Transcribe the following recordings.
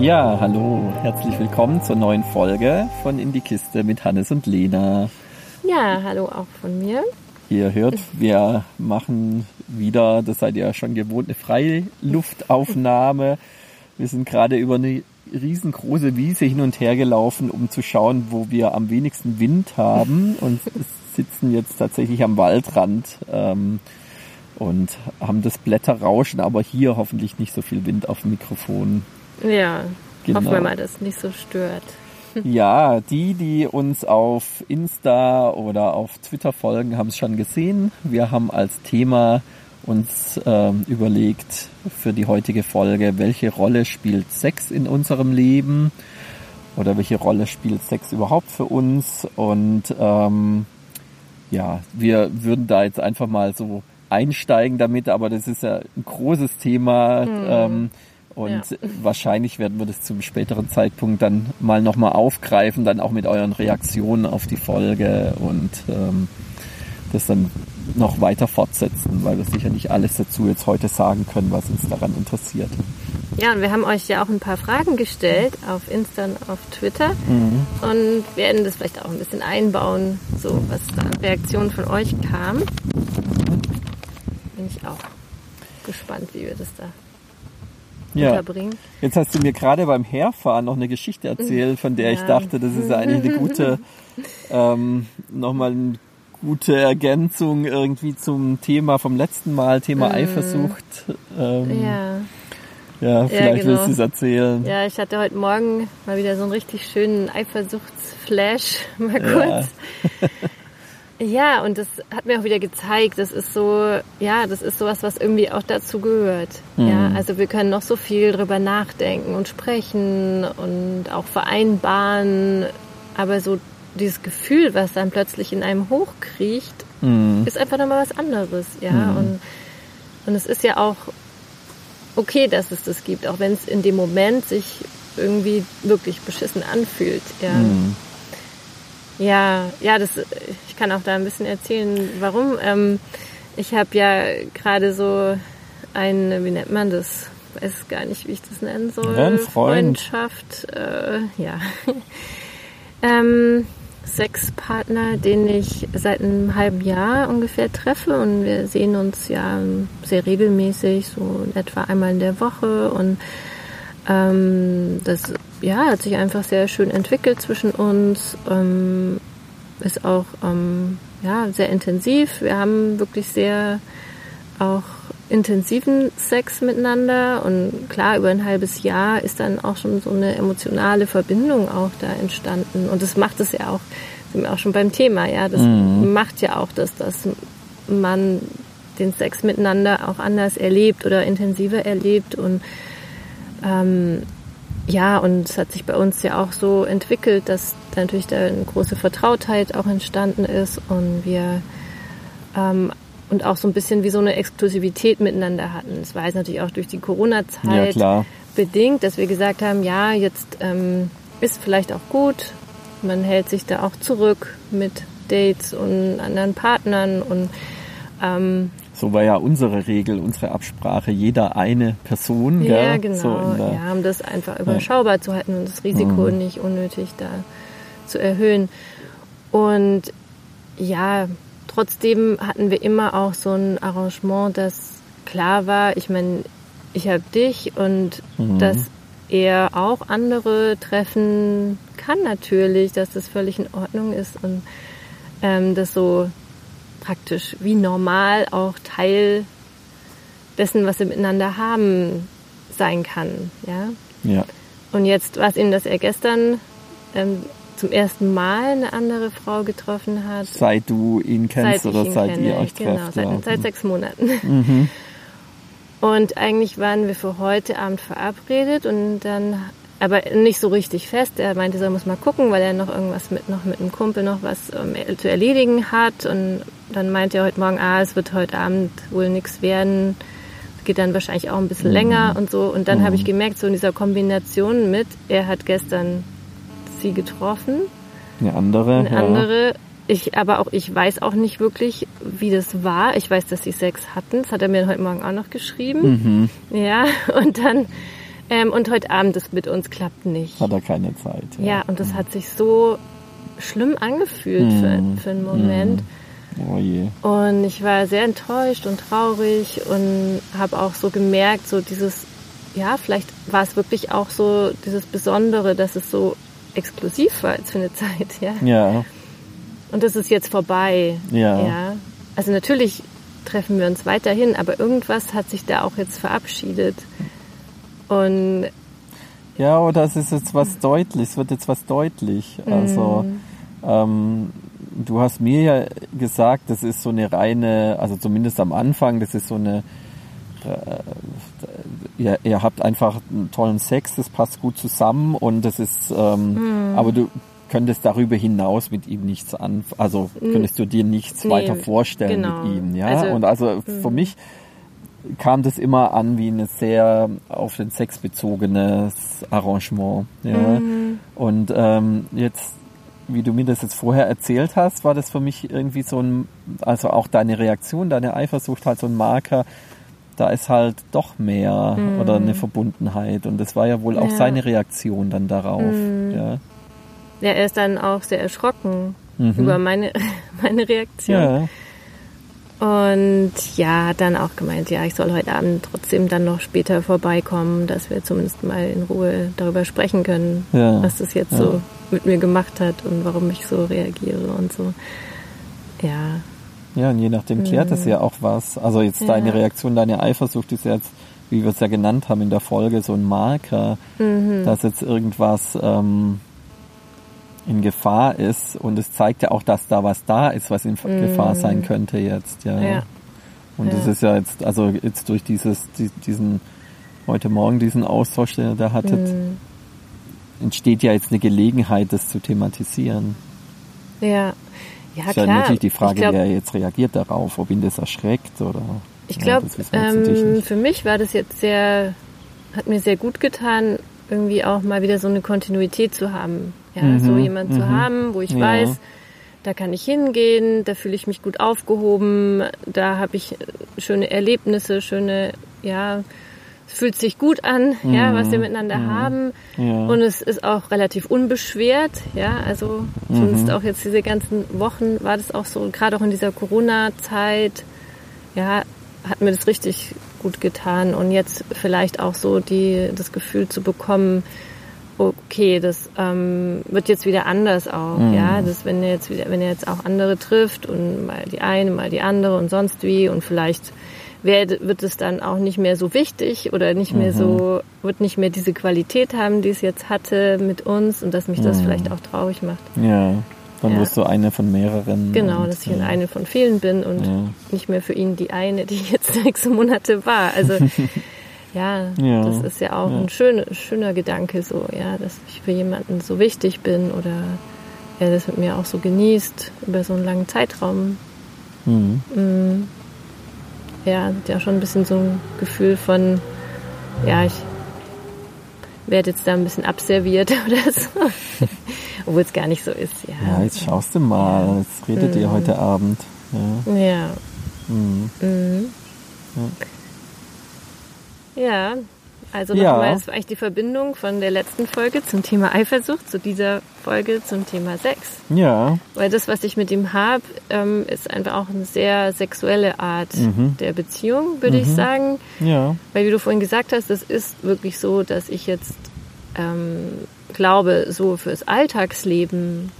Ja, hallo, herzlich willkommen zur neuen Folge von In die Kiste mit Hannes und Lena. Ja, hallo auch von mir. Ihr hört, wir machen wieder, das seid ihr ja schon gewohnt, eine Freiluftaufnahme. Wir sind gerade über eine riesengroße Wiese hin und her gelaufen, um zu schauen, wo wir am wenigsten Wind haben und sitzen jetzt tatsächlich am Waldrand ähm, und haben das Blätterrauschen, aber hier hoffentlich nicht so viel Wind auf dem Mikrofon. Ja, genau. hoffen wir mal, dass es nicht so stört. Ja, die, die uns auf Insta oder auf Twitter folgen, haben es schon gesehen. Wir haben als Thema uns ähm, überlegt für die heutige Folge, welche Rolle spielt Sex in unserem Leben oder welche Rolle spielt Sex überhaupt für uns und ähm, ja, wir würden da jetzt einfach mal so einsteigen damit, aber das ist ja ein großes Thema. Mhm. Ähm, und ja. wahrscheinlich werden wir das zum späteren Zeitpunkt dann mal nochmal aufgreifen, dann auch mit euren Reaktionen auf die Folge und ähm, das dann noch weiter fortsetzen, weil wir sicher nicht alles dazu jetzt heute sagen können, was uns daran interessiert. Ja, und wir haben euch ja auch ein paar Fragen gestellt auf Insta und auf Twitter mhm. und werden das vielleicht auch ein bisschen einbauen, so was da an Reaktionen von euch kam. Bin ich auch gespannt, wie wir das da ja. unterbringen. Jetzt hast du mir gerade beim Herfahren noch eine Geschichte erzählt, von der ja. ich dachte, das ist eigentlich eine gute, ähm, nochmal eine gute Ergänzung irgendwie zum Thema vom letzten Mal, Thema mhm. Eifersucht. Ähm, ja. Ja, vielleicht ja, genau. willst du es erzählen. Ja, ich hatte heute Morgen mal wieder so einen richtig schönen Eifersuchtsflash, mal kurz. Ja. Und das hat mir auch wieder gezeigt, das ist so, ja, das ist sowas, was irgendwie auch dazu gehört. Mhm. Ja, also wir können noch so viel drüber nachdenken und sprechen und auch vereinbaren, aber so dieses Gefühl, was dann plötzlich in einem hochkriecht, mhm. ist einfach nochmal was anderes, ja. Mhm. Und, und es ist ja auch okay, dass es das gibt, auch wenn es in dem Moment sich irgendwie wirklich beschissen anfühlt, ja. Ja, ja, das, ich kann auch da ein bisschen erzählen, warum. Ähm, ich habe ja gerade so eine, wie nennt man das? Weiß gar nicht, wie ich das nennen soll. Ja, ein Freund. Freundschaft, äh, ja. ähm, Sexpartner, den ich seit einem halben Jahr ungefähr treffe und wir sehen uns ja sehr regelmäßig, so etwa einmal in der Woche und ähm, das ja, hat sich einfach sehr schön entwickelt zwischen uns. Ähm, ist auch ähm, ja, sehr intensiv. Wir haben wirklich sehr auch intensiven Sex miteinander und klar, über ein halbes Jahr ist dann auch schon so eine emotionale Verbindung auch da entstanden und das macht es ja auch, sind wir auch schon beim Thema, ja, das mhm. macht ja auch, dass, dass man den Sex miteinander auch anders erlebt oder intensiver erlebt und ähm, ja, und es hat sich bei uns ja auch so entwickelt, dass da natürlich da eine große Vertrautheit auch entstanden ist und wir ähm, und auch so ein bisschen wie so eine Exklusivität miteinander hatten. Es war jetzt natürlich auch durch die Corona-Zeit ja, bedingt, dass wir gesagt haben, ja, jetzt ähm, ist vielleicht auch gut, man hält sich da auch zurück mit Dates und anderen Partnern und ähm, so war ja unsere Regel, unsere Absprache, jeder eine Person. Ja, genau. So ja, um das einfach überschaubar ja. zu halten und das Risiko mhm. nicht unnötig da zu erhöhen. Und ja, trotzdem hatten wir immer auch so ein Arrangement, das klar war, ich meine, ich habe dich und mhm. dass er auch andere treffen kann natürlich, dass das völlig in Ordnung ist und ähm, das so praktisch wie normal auch Teil dessen, was wir miteinander haben, sein kann. Ja. ja. Und jetzt war es eben, dass er gestern ähm, zum ersten Mal eine andere Frau getroffen hat. Seit du ihn kennst seit oder seit kenne. ihr euch genau, trefft? Genau, seit, seit sechs Monaten. Mhm. Und eigentlich waren wir für heute Abend verabredet und dann aber nicht so richtig fest. Er meinte, er muss mal gucken, weil er noch irgendwas mit noch mit einem Kumpel noch was ähm, zu erledigen hat. Und dann meinte er heute Morgen, ah, es wird heute Abend wohl nichts werden. Geht dann wahrscheinlich auch ein bisschen mhm. länger und so. Und dann mhm. habe ich gemerkt, so in dieser Kombination mit, er hat gestern sie getroffen. Eine andere. Eine ja. andere. Ich, aber auch ich weiß auch nicht wirklich, wie das war. Ich weiß, dass sie Sex hatten. Das hat er mir heute Morgen auch noch geschrieben. Mhm. Ja, und dann Ähm, und heute Abend das mit uns klappt nicht. Hat er keine Zeit. Ja, ja und das hat sich so schlimm angefühlt mm. für, für einen Moment. Mm. Oh je. Und ich war sehr enttäuscht und traurig und habe auch so gemerkt, so dieses, ja, vielleicht war es wirklich auch so dieses Besondere, dass es so exklusiv war jetzt für eine Zeit, ja. Ja. Und das ist jetzt vorbei. Ja. ja. Also natürlich treffen wir uns weiterhin, aber irgendwas hat sich da auch jetzt verabschiedet. Und ja, oder es ist jetzt was deutlich, es wird jetzt was deutlich. Also mm. ähm, du hast mir ja gesagt, das ist so eine reine, also zumindest am Anfang, das ist so eine äh, ihr, ihr habt einfach einen tollen Sex, das passt gut zusammen und das ist, ähm, mm. aber du könntest darüber hinaus mit ihm nichts an, also könntest du dir nichts nee, weiter vorstellen genau. mit ihm, ja. Also, und also für mm. mich kam das immer an wie ein sehr auf den Sex bezogenes Arrangement. Ja. Mhm. Und ähm, jetzt, wie du mir das jetzt vorher erzählt hast, war das für mich irgendwie so ein, also auch deine Reaktion, deine Eifersucht halt so ein Marker, da ist halt doch mehr mhm. oder eine Verbundenheit. Und das war ja wohl auch ja. seine Reaktion dann darauf. Mhm. Ja. ja, er ist dann auch sehr erschrocken mhm. über meine, meine Reaktion. Ja. Und ja, hat dann auch gemeint, ja, ich soll heute Abend trotzdem dann noch später vorbeikommen, dass wir zumindest mal in Ruhe darüber sprechen können, ja. was das jetzt ja. so mit mir gemacht hat und warum ich so reagiere und so. Ja. Ja, und je nachdem klärt es mhm. ja auch was. Also jetzt ja. deine Reaktion, deine Eifersucht ist jetzt, wie wir es ja genannt haben in der Folge, so ein Marker, mhm. dass jetzt irgendwas ähm, in Gefahr ist und es zeigt ja auch, dass da was da ist, was in mm. Gefahr sein könnte jetzt, ja. ja. Und es ja. ist ja jetzt, also jetzt durch dieses, diesen, heute Morgen diesen Austausch, den ihr da hattet, mm. entsteht ja jetzt eine Gelegenheit, das zu thematisieren. Ja, ja ist klar. Ja natürlich die Frage, glaub, wer jetzt reagiert darauf, ob ihn das erschreckt oder. Ich glaube, ja, ähm, für mich war das jetzt sehr, hat mir sehr gut getan, irgendwie auch mal wieder so eine Kontinuität zu haben. Ja, mhm, so jemand mhm. zu haben, wo ich ja. weiß, da kann ich hingehen, da fühle ich mich gut aufgehoben, da habe ich schöne Erlebnisse, schöne, ja, es fühlt sich gut an, mhm. ja, was wir miteinander mhm. haben. Ja. Und es ist auch relativ unbeschwert, ja, also zumindest mhm. auch jetzt diese ganzen Wochen war das auch so, gerade auch in dieser Corona-Zeit, ja, hat mir das richtig gut getan und jetzt vielleicht auch so die, das Gefühl zu bekommen, okay, das ähm, wird jetzt wieder anders auch, mhm. ja, das wenn er jetzt wieder, wenn er jetzt auch andere trifft und mal die eine, mal die andere und sonst wie und vielleicht wird, wird es dann auch nicht mehr so wichtig oder nicht mehr mhm. so, wird nicht mehr diese Qualität haben, die es jetzt hatte mit uns und dass mich das mhm. vielleicht auch traurig macht. Ja. Dann ja. wirst du eine von mehreren. Genau, dass ich ja. eine von vielen bin und ja. nicht mehr für ihn die eine, die jetzt sechs Monate war. Also ja, ja, das ist ja auch ein schön, schöner Gedanke, so, ja, dass ich für jemanden so wichtig bin oder er das mit mir auch so genießt über so einen langen Zeitraum. Mhm. Mhm. Ja, ja schon ein bisschen so ein Gefühl von, ja, ich werde jetzt da ein bisschen abserviert oder so. Obwohl es gar nicht so ist, ja. Ja, jetzt schaust du mal, jetzt redet mhm. ihr heute Abend. Ja. Ja. Mhm. Mhm. ja. ja. Also nochmal, ja. das war eigentlich die Verbindung von der letzten Folge zum Thema Eifersucht zu dieser Folge zum Thema Sex. Ja. Weil das, was ich mit ihm habe, ähm, ist einfach auch eine sehr sexuelle Art mhm. der Beziehung, würde mhm. ich sagen. Ja. Weil wie du vorhin gesagt hast, das ist wirklich so, dass ich jetzt ähm, glaube, so fürs Alltagsleben,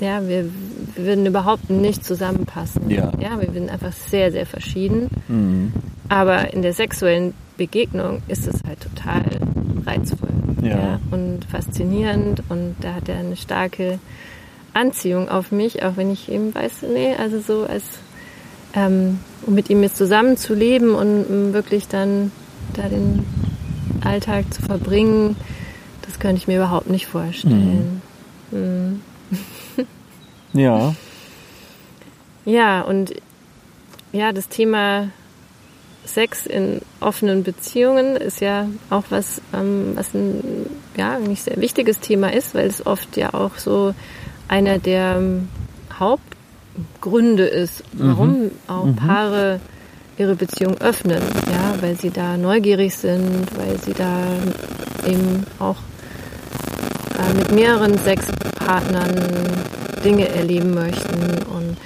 ja, wir, wir würden überhaupt nicht zusammenpassen. Ja. ja, wir sind einfach sehr, sehr verschieden. Mhm. Aber in der sexuellen Begegnung ist es halt total reizvoll ja. ja. und faszinierend und da hat er eine starke Anziehung auf mich, auch wenn ich eben weiß, nee, also so als ähm, um mit ihm jetzt zusammen zu leben und um wirklich dann da den Alltag zu verbringen, das könnte ich mir überhaupt nicht vorstellen. Mhm. Mhm. ja. Ja, und ja, das Thema Sex in offenen Beziehungen ist ja auch was, ähm, was ein ja, eigentlich sehr wichtiges Thema ist, weil es oft ja auch so einer der ähm, Hauptgründe ist, warum mhm. auch mhm. Paare ihre Beziehung öffnen, ja, weil sie da neugierig sind, weil sie da eben auch äh, mit mehreren Sexpartnern Dinge erleben möchten. Und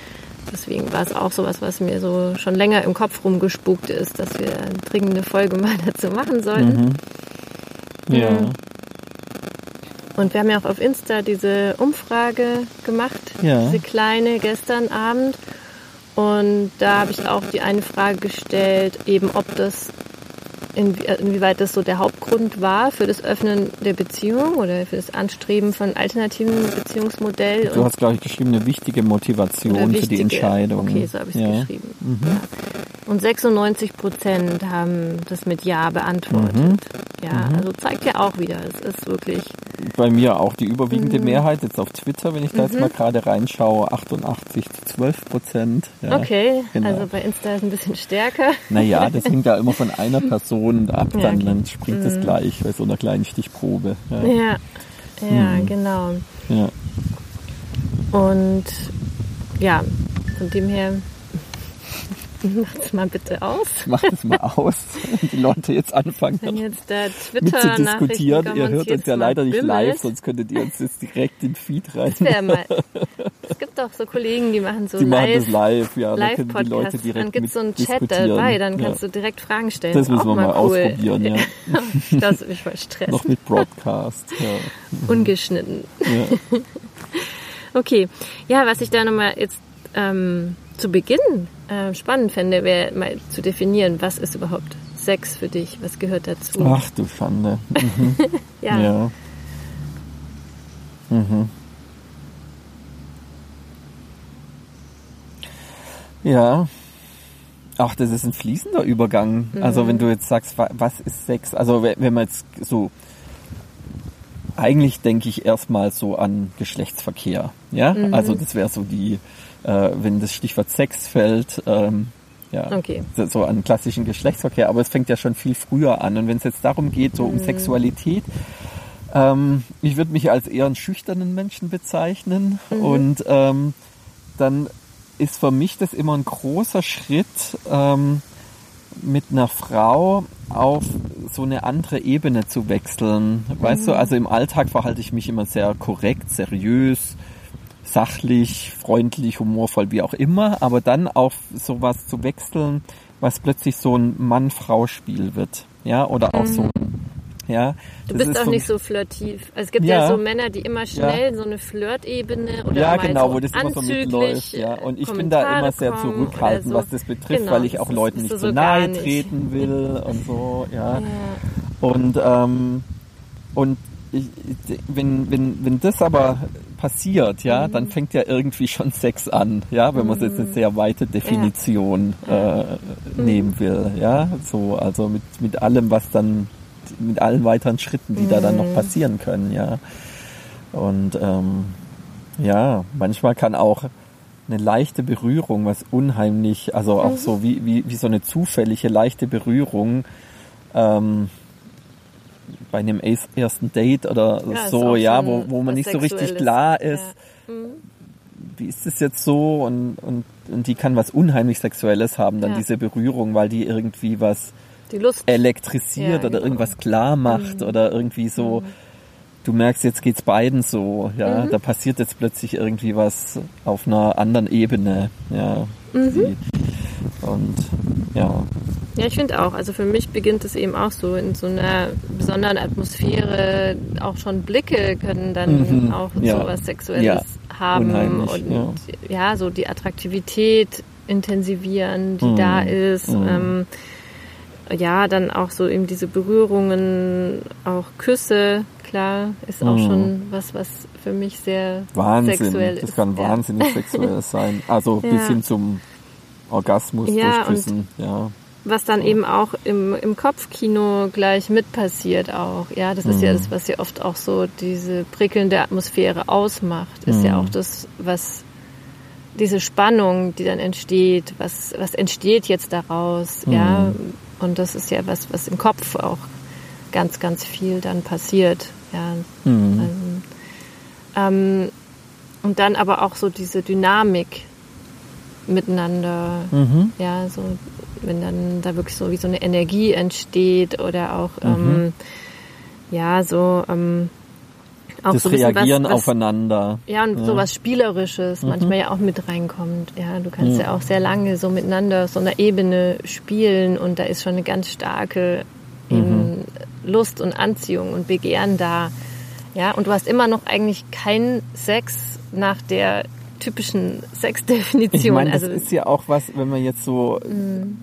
deswegen war es auch sowas, was mir so schon länger im Kopf rumgespukt ist, dass wir eine dringende Folge mal dazu machen sollten. Mhm. Ja. Mhm. Und wir haben ja auch auf Insta diese Umfrage gemacht, Ja. diese kleine gestern Abend. Und da habe ich auch die eine Frage gestellt, eben ob das, inwie, äh, inwieweit das so der Hauptgrund war für das Öffnen der Beziehung oder für das Anstreben von alternativen Beziehungsmodell. Du hast, glaube ich, geschrieben, eine wichtige Motivation Oder für die wichtige- Entscheidung. Okay, so habe ich es ja. Mhm. geschrieben. Ja. Und 96 Prozent haben das mit Ja beantwortet. Mhm. Ja, also zeigt ja auch wieder, es ist wirklich Bei mir auch die überwiegende Mhm. Mehrheit, jetzt auf Twitter, wenn ich da jetzt mal gerade reinschaue, 88 zu 12 Prozent. Ja. okay. genau. Also bei Insta ist ein bisschen stärker. Naja, das hängt ja immer von einer Person ab, Ja, dann, okay. Mhm. dann springt es gleich bei so einer kleinen Stichprobe. Ja. Ja, ja, Mhm. genau. Ja. Und ja, von dem her macht's mal bitte aus. Mach das mal aus, wenn die Leute jetzt anfangen, Wenn jetzt da mit zu Twitter-Nachrichten diskutieren. kommen, Ihr hört uns ja leider nicht bimmelt. live, sonst könntet ihr uns jetzt direkt in den Feed rein. Wär mal. Es gibt doch so Kollegen, die machen so Die machen live, das live, ja. Da können die Leute direkt Dann gibt's so einen Chat dabei, dann ja. kannst du direkt Fragen stellen. Das müssen Auch wir mal cool. ausprobieren, ja. das will ich voll Stress. Noch mit Broadcast. Ja. Ungeschnitten. Ja. Okay. Ja, was ich da nochmal jetzt ähm, zu Beginn äh, spannend fände, wäre mal zu definieren, was ist überhaupt Sex für dich? Was gehört dazu? Ach du Schande. Mhm. ja. Ja. Mhm. Ja. Ach, das ist ein fließender Übergang. Also wenn du jetzt sagst, wa- was ist Sex? Also wenn wenn man jetzt so eigentlich denke ich erstmal so an Geschlechtsverkehr. Ja, also das wäre so die, äh, wenn das Stichwort Sex fällt, ähm, ja, Okay. so- an klassischen Geschlechtsverkehr. Aber es fängt ja schon viel früher an. Und wenn es jetzt darum geht, so um Sexualität, ähm, ich würde mich als eher einen schüchternen Menschen bezeichnen. Und ähm, dann ist für mich das immer ein großer Schritt, ähm, mit einer Frau auf so eine andere Ebene zu wechseln. Weißt du, also im Alltag verhalte ich mich immer sehr korrekt, seriös, sachlich, freundlich, humorvoll, wie auch immer, aber dann auf sowas zu wechseln, was plötzlich so ein Mann-Frau-Spiel wird. Ja, oder auch so, ja. Du bist ist auch für nicht so flirtiv. Also es gibt ja, Ja. so Männer, die immer schnell so eine Flirtebene oder ja, genau, so wo das immer so mitläuft. Ja. Und ich bin da Kommentare immer sehr zurückhaltend, so. was das betrifft, Genau, weil ich auch Leuten nicht so zu gar nahe nicht. treten will und so, ja. Ja. Und ähm, und ich, wenn, wenn, wenn das aber passiert, ja, Mhm. dann fängt ja irgendwie schon Sex an, ja, wenn man jetzt eine sehr weite Definition äh, nehmen will, ja, so, also mit, mit allem, was dann, mit allen weiteren Schritten, die da dann Mhm. noch passieren können, ja. Und ähm, ja, manchmal kann auch eine leichte Berührung, was unheimlich, also Mhm. auch so wie, wie, wie so eine zufällige leichte Berührung, ähm, bei einem ersten Date oder Ja, so, ja, wo, wo man nicht so richtig klar ist, Ja. Mhm. wie ist es jetzt so und, und, und die kann was unheimlich Sexuelles haben, dann Ja. diese Berührung, weil die irgendwie was Die Lust. elektrisiert oder genau. irgendwas klar macht oder irgendwie so, du merkst, jetzt geht's beiden so, ja, Mhm. da passiert jetzt plötzlich irgendwie was auf einer anderen Ebene, ja. Mhm. Und ja, Ja, ich finde auch. Also für mich beginnt es eben auch so in so einer besonderen Atmosphäre. Auch schon Blicke können dann Mhm, auch ja. so was Sexuelles Ja, haben unheimlich, und ja. so die Attraktivität intensivieren, die Mhm, da ist. mhm. Ähm, ja, dann auch so eben diese Berührungen, auch Küsse, klar, ist auch Mhm. schon was, was für mich sehr Wahnsinn, sexuell das ist. kann ja. wahnsinnig sexuell sein. Also bis Ja. hin zum Orgasmus Ja, durch Küssen, ja. was dann eben auch im, im Kopfkino gleich mit passiert auch. Ja, das ist ja Mhm. das, was ja oft auch so diese prickelnde Atmosphäre ausmacht, ist ja Mhm. auch das, was diese Spannung, die dann entsteht, was, was entsteht jetzt daraus, Mhm. ja. Und das ist ja was, was im Kopf auch ganz, ganz viel dann passiert, ja. Mhm. Ähm, und dann aber auch so diese Dynamik miteinander, Mhm. ja, so wenn dann da wirklich so wie so eine Energie entsteht oder auch Mhm. ähm, ja, so ähm, auch das so Reagieren was, was, aufeinander. Ja, und Ja. sowas Spielerisches manchmal ja auch mit reinkommt. Ja, du kannst ja. auch sehr lange so miteinander auf so einer Ebene spielen und da ist schon eine ganz starke eben Lust und Anziehung und Begehren da. Ja, und du hast immer noch eigentlich keinen Sex nach der typischen Sexdefinition. Ich meine, das also, ist ja auch was, wenn man jetzt so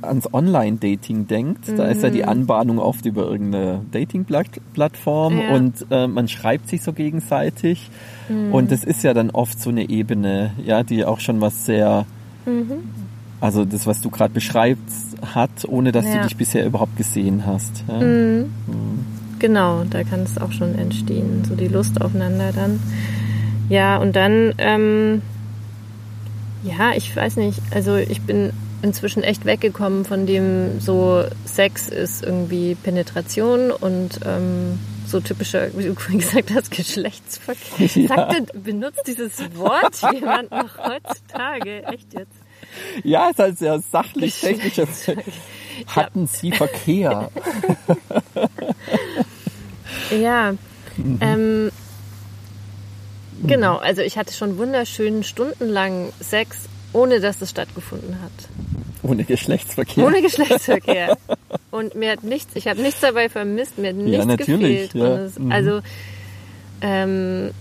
ans Online-Dating denkt, da ist ja die Anbahnung oft über irgendeine Dating-Plattform Ja. und äh, man schreibt sich so gegenseitig und das ist ja dann oft so eine Ebene, ja, die auch schon was sehr, also das, was du gerade beschreibst, hat, ohne dass Ja. du dich bisher überhaupt gesehen hast. Ja. Genau, da kann es auch schon entstehen, so die Lust aufeinander dann. Ja, und dann, ähm, ja, ich weiß nicht, also ich bin inzwischen echt weggekommen von dem so Sex ist irgendwie Penetration und ähm, so typischer, wie du vorhin gesagt hast, Geschlechtsverkehr. Ja. Sagte, benutzt dieses Wort jemand noch heutzutage? Echt jetzt? Ja, ist halt sehr sachlich, technisch. Hatten sie Verkehr? Ja, Mhm. ähm, genau. Also ich hatte schon wunderschönen stundenlang Sex, ohne dass das stattgefunden hat. Ohne Geschlechtsverkehr. Ohne Geschlechtsverkehr. Und mir hat nichts, ich habe nichts dabei vermisst, mir hat nichts natürlich, gefehlt. ja. Es, Mhm. Also ähm,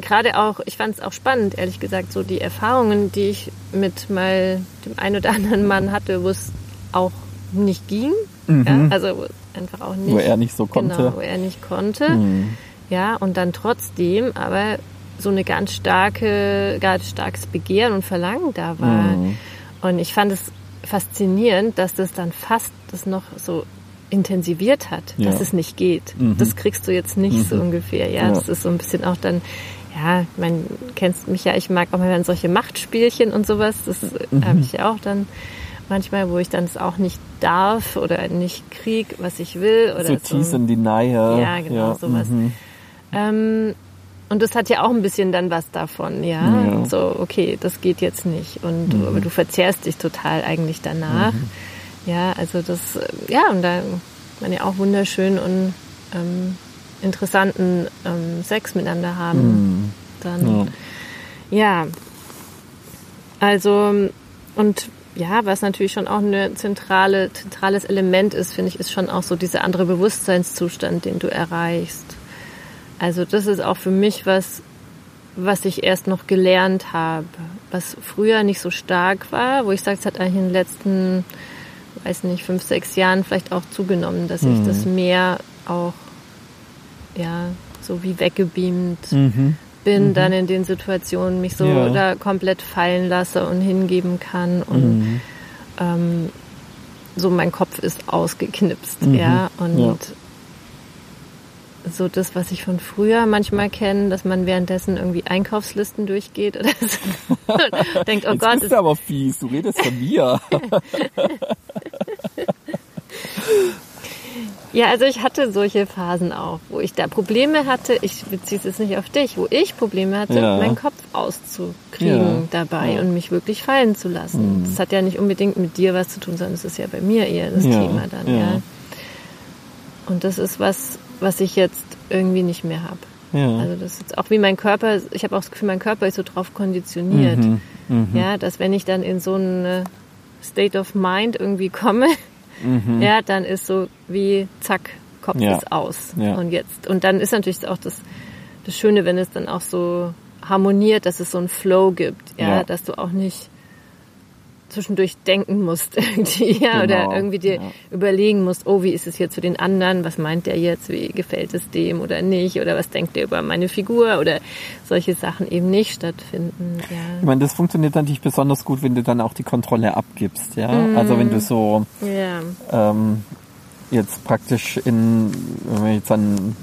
gerade auch, ich fand es auch spannend, ehrlich gesagt, so die Erfahrungen, die ich mit mal dem einen oder anderen Mann hatte, wo es auch nicht ging. Ja, also es einfach auch nicht. Mhm. Wo er nicht so konnte. Genau, wo er nicht konnte. Mhm. Ja, und dann trotzdem aber so eine ganz starke, ganz starkes Begehren und Verlangen da war. Mhm. Und ich fand es faszinierend, dass das dann fast das noch so intensiviert hat, Ja. dass es nicht geht. Mhm. Das kriegst du jetzt nicht so ungefähr. Ja, Ja. das ist so ein bisschen auch dann, ja, meine, kennst mich ja, ich mag auch mal solche Machtspielchen und sowas. Das Mhm. habe ich ja auch dann manchmal, wo ich dann es auch nicht darf oder nicht krieg, was ich will oder so so. And Denial. Ja, genau, sowas. mhm. Ähm, und das hat ja auch ein bisschen dann was davon, ja. Ja. Mhm. So, okay, das geht jetzt nicht. Und du, aber du verzehrst dich total eigentlich danach. Ja, also das, ja, und da man ja auch wunderschön und ähm, interessanten ähm, Sex miteinander haben. Dann, Mhm. Ja. ja. Also, und ja, was natürlich schon auch ein zentrale, zentrales Element ist, finde ich, ist schon auch so dieser andere Bewusstseinszustand, den du erreichst. Also das ist auch für mich was, was ich erst noch gelernt habe, was früher nicht so stark war, wo ich sage, es hat eigentlich in den letzten, weiß nicht, fünf, sechs Jahren vielleicht auch zugenommen, dass ich das mehr auch, ja, so wie weggebeamt Mhm. bin, dann in den Situationen mich so Ja. da komplett fallen lasse und hingeben kann und Mhm. ähm, so mein Kopf ist ausgeknipst, Mhm. ja und Ja. So das, was ich von früher manchmal kenne, dass man währenddessen irgendwie Einkaufslisten durchgeht oder so und denkt, oh Jetzt Gott, bist ist, du aber fies, du redest von mir. ja, also ich hatte solche Phasen auch, wo ich da Probleme hatte, ich beziehe es jetzt nicht auf dich, wo ich Probleme hatte, Ja. meinen Kopf auszukriegen Ja. dabei Ja. Mhm. und mich wirklich fallen zu lassen. Das hat ja nicht unbedingt mit dir was zu tun, sondern es ist ja bei mir eher das. Thema dann, ja. Und das ist was, was ich jetzt irgendwie nicht mehr habe. Ja. Also das ist auch wie mein Körper, ich habe auch das Gefühl, mein Körper ist so drauf konditioniert. Mhm. Mhm. Ja, dass wenn ich dann in so eine State of Mind irgendwie komme, Mhm. ja, dann ist so wie zack, Kopf Ja. ist aus. Ja. Und jetzt. Und dann ist natürlich auch das, das Schöne, wenn es dann auch so harmoniert, dass es so einen Flow gibt, Ja. dass du auch nicht zwischendurch denken musst irgendwie, ja, Genau, oder irgendwie dir ja. überlegen musst, oh, wie ist es jetzt für den anderen, was meint der jetzt, wie gefällt es dem oder nicht, oder was denkt der über meine Figur oder solche Sachen eben nicht stattfinden, Ich ja. meine, das funktioniert natürlich besonders gut, wenn du dann auch die Kontrolle abgibst, ja. Also wenn du so Ja, ähm, jetzt praktisch in, wenn man jetzt an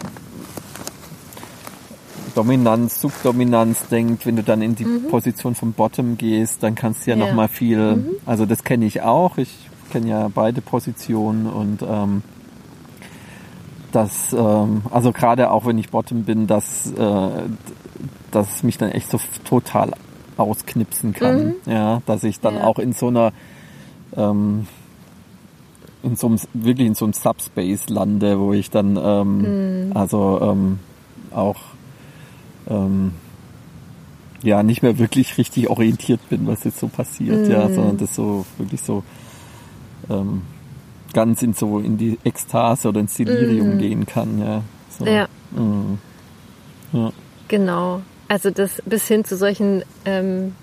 Dominanz, Subdominanz denkt, wenn du dann in die Position vom Bottom gehst, dann kannst du ja, Ja. noch mal viel, also das kenne ich auch, ich kenne ja beide Positionen und ähm, das, ähm, also gerade auch wenn ich Bottom bin, dass, äh, dass mich dann echt so total ausknipsen kann, ja, dass ich dann Ja. auch in so einer ähm, in so einem, wirklich in so einem Subspace lande, wo ich dann ähm, Mhm. also ähm, auch ähm, ja nicht mehr wirklich richtig orientiert bin, was jetzt so passiert, ja, Mhm. sondern das so wirklich so ähm, ganz in so in die Ekstase oder ins Delirium Mhm. gehen kann, ja. So. Ja. Mhm. Ja. Genau. Also das bis hin zu solchen ähm,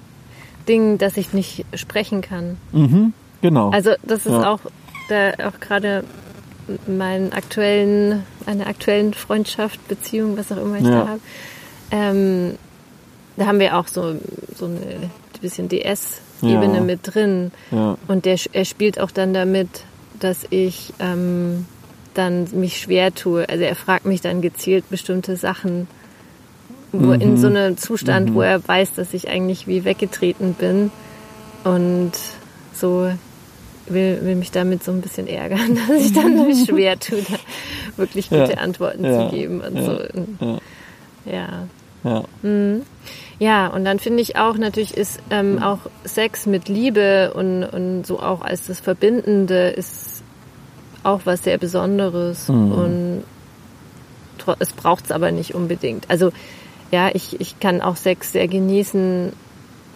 Dingen, dass ich nicht sprechen kann. Mhm. Genau. Also das ist Ja. auch da auch gerade meinen aktuellen, eine aktuellen Freundschaft, Beziehung, was auch immer ich Ja. da habe. Ähm, da haben wir auch so, so eine bisschen DS-Ebene Ja. mit drin. ja. Und der, er spielt auch dann damit, dass ich ähm, dann mich schwer tue. Also er fragt mich dann gezielt bestimmte Sachen, wo in so einem Zustand, wo er weiß, dass ich eigentlich wie weggetreten bin und so will, will mich damit so ein bisschen ärgern, dass ich dann mich schwer tue, da wirklich gute Ja. Antworten zu geben und so. Ja. Ja. Ja. Ja, und dann finde ich auch, natürlich ist ähm, auch Sex mit Liebe und, und so auch als das Verbindende ist auch was sehr Besonderes. Und tro- es braucht es aber nicht unbedingt. Also ja, ich, ich kann auch Sex sehr genießen,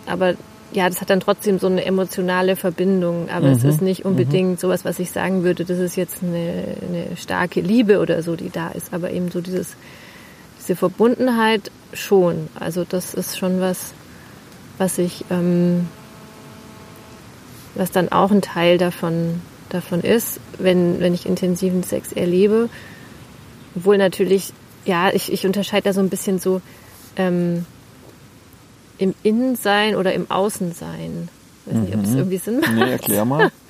aber ja, das hat dann trotzdem so eine emotionale Verbindung. Aber es ist nicht unbedingt sowas, was ich sagen würde, das ist jetzt eine, eine starke Liebe oder so, die da ist. Aber eben so dieses, diese Verbundenheit schon. Also das ist schon was, was ich, ähm, was dann auch ein Teil davon, davon ist, wenn, wenn ich intensiven Sex erlebe. Obwohl natürlich, ja, ich, ich unterscheide da so ein bisschen so ähm, im Innensein oder im Außensein. Weiß nicht, ob das irgendwie Sinn macht. Nee, erklär mal.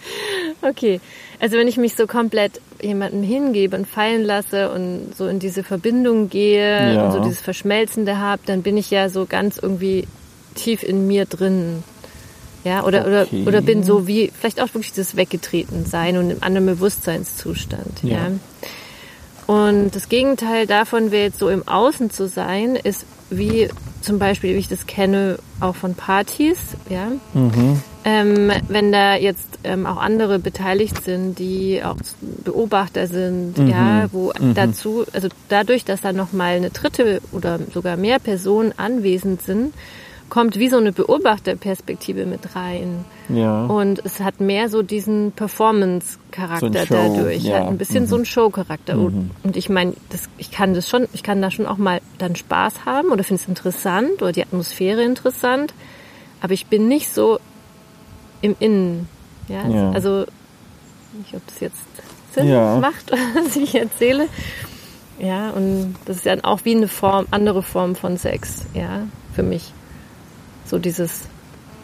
Okay, also wenn ich mich so komplett jemandem hingebe und fallen lasse und so in diese Verbindung gehe Ja. und so dieses Verschmelzende habe, dann bin ich ja so ganz irgendwie tief in mir drin. Ja, oder, Okay. oder, oder bin so wie, vielleicht auch wirklich das Weggetreten sein und im anderen Bewusstseinszustand. Ja. Ja. Und das Gegenteil davon wäre jetzt so im Außen zu sein, ist wie zum Beispiel, wie ich das kenne, auch von Partys, ja. Ähm, wenn da jetzt ähm, auch andere beteiligt sind, die auch Beobachter sind, ja, wo dazu, also dadurch, dass da nochmal eine dritte oder sogar mehr Personen anwesend sind, kommt wie so eine Beobachterperspektive mit rein. Ja. Und es hat mehr so diesen Performance-Charakter So dadurch. ja. Hat ein bisschen so einen Show-Charakter. Und und ich meine, das, ich kann das schon, ich kann da schon auch mal dann Spaß haben oder finde es interessant oder die Atmosphäre interessant. Aber ich bin nicht so im Innen. Ja, Ja. also nicht, ob das jetzt Sinn Ja. macht, was ich erzähle. Ja, und das ist dann auch wie eine Form, andere Form von Sex, ja, für mich. So dieses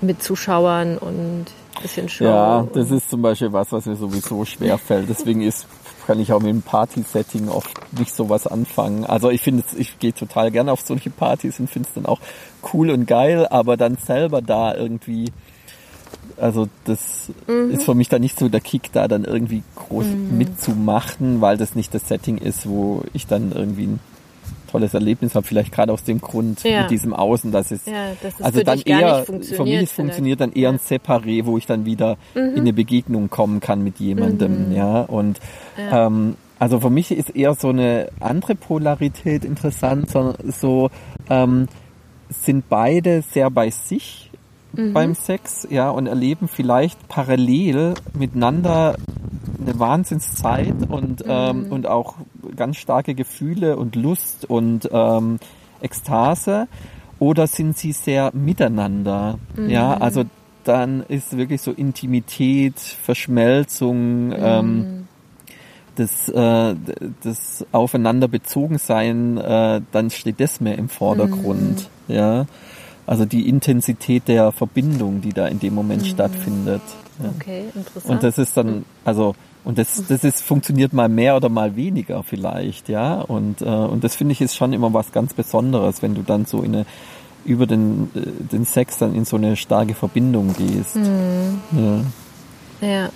mit Zuschauern und bisschen Show. Ja, das ist zum Beispiel was, was mir sowieso schwer fällt. Deswegen ist, kann ich auch mit dem Party-Setting oft nicht sowas anfangen. Also ich finde, es- ich gehe total gerne auf solche Partys und finde es dann auch cool und geil, aber dann selber da irgendwie, also das Mhm. ist für mich dann nicht so der Kick, da dann irgendwie groß mitzumachen, weil das nicht das Setting ist, wo ich dann irgendwie ein tolles Erlebnis habe. Vielleicht gerade aus dem Grund Ja. mit diesem Außen, dass es Ja, dass es also für dann eher, für mich vielleicht. funktioniert dann eher ein Separé, wo ich dann wieder Mhm. in eine Begegnung kommen kann mit jemandem, ja. Und Ähm, also für mich ist eher so eine andere Polarität interessant, sondern so ähm, sind beide sehr bei sich Mhm. beim Sex, ja, und erleben vielleicht parallel miteinander eine Wahnsinnszeit und, ähm, Mhm. und auch ganz starke Gefühle und Lust und ähm, Ekstase oder sind sie sehr miteinander? Ja, Mhm. also dann ist wirklich so Intimität, Verschmelzung, Mhm. ähm, das, äh, das Aufeinander bezogen sein, äh, dann steht das mehr im Vordergrund. Mhm. Ja, also die Intensität der Verbindung, die da in dem Mhm. Moment stattfindet. Ja. Okay, interessant. Und das ist dann, also, und das, das ist, funktioniert mal mehr oder mal weniger vielleicht, ja. Und, äh, und das finde ich ist schon immer was ganz Besonderes, wenn du dann so in eine, über den, äh, den Sex dann in so eine starke Verbindung gehst. Mhm. Ja. ja.